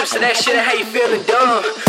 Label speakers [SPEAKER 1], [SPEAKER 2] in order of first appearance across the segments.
[SPEAKER 1] I how you're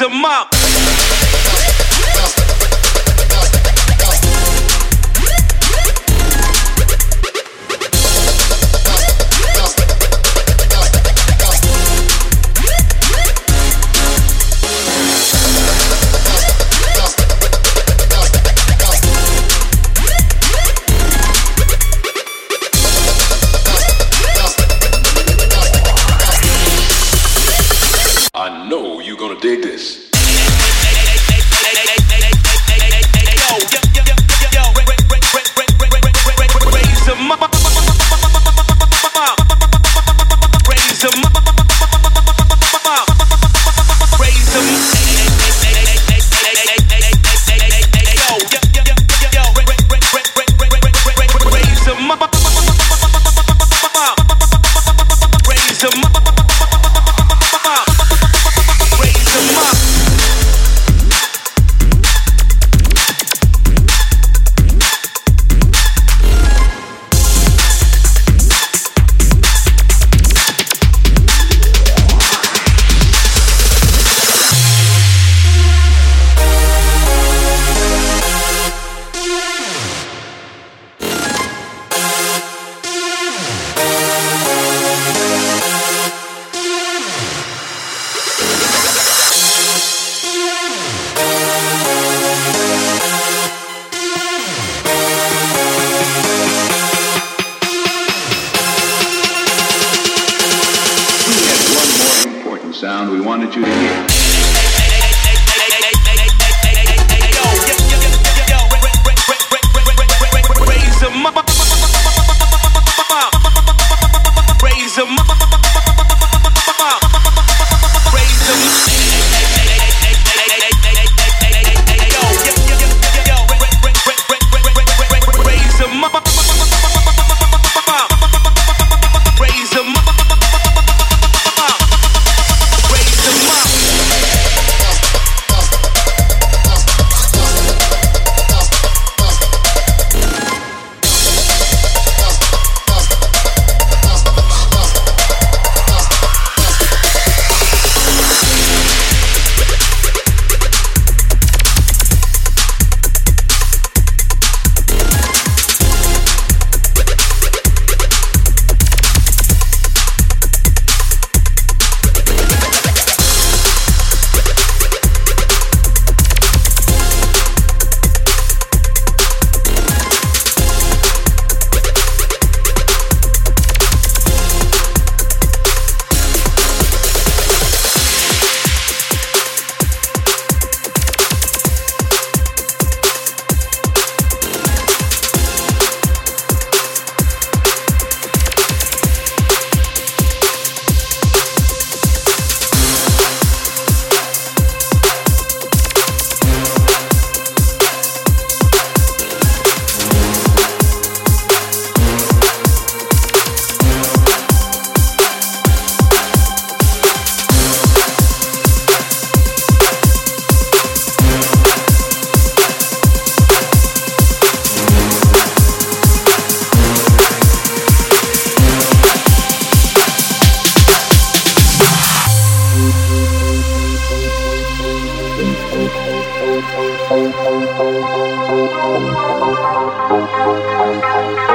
[SPEAKER 1] gonna dig this.
[SPEAKER 2] Thank you.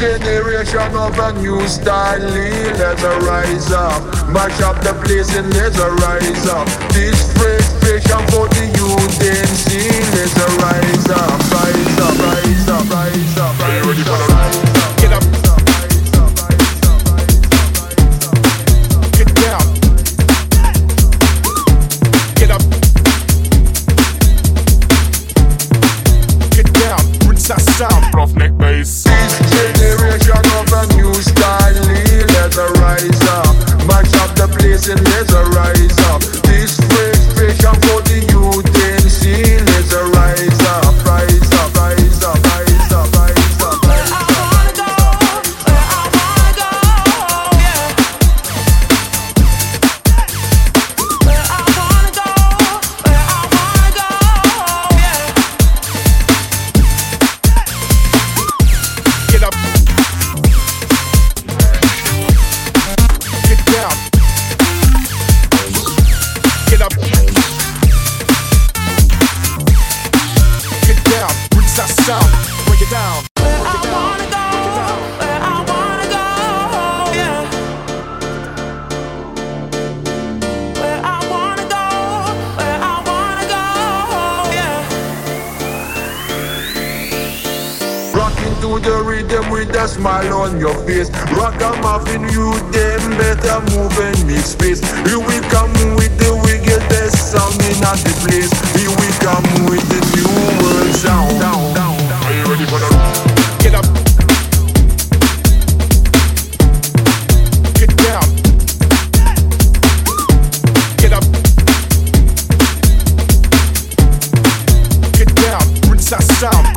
[SPEAKER 2] generation of a new style. Let's rise up, mash up the place and let's rise up. This fresh passion for the youth then see, Let's
[SPEAKER 3] rise up, rise up, rise up, rise up. Rise up.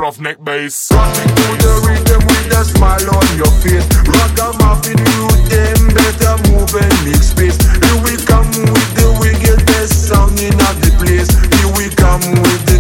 [SPEAKER 3] Roughneck bass.
[SPEAKER 2] Rocking to the rhythm with a smile on your face. Ragamuffin, you them better move and make space. Here we come with the wickedest sound in the place. Here we come with the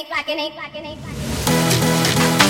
[SPEAKER 4] नहीं पाके
[SPEAKER 5] नहीं पाके नहीं पाके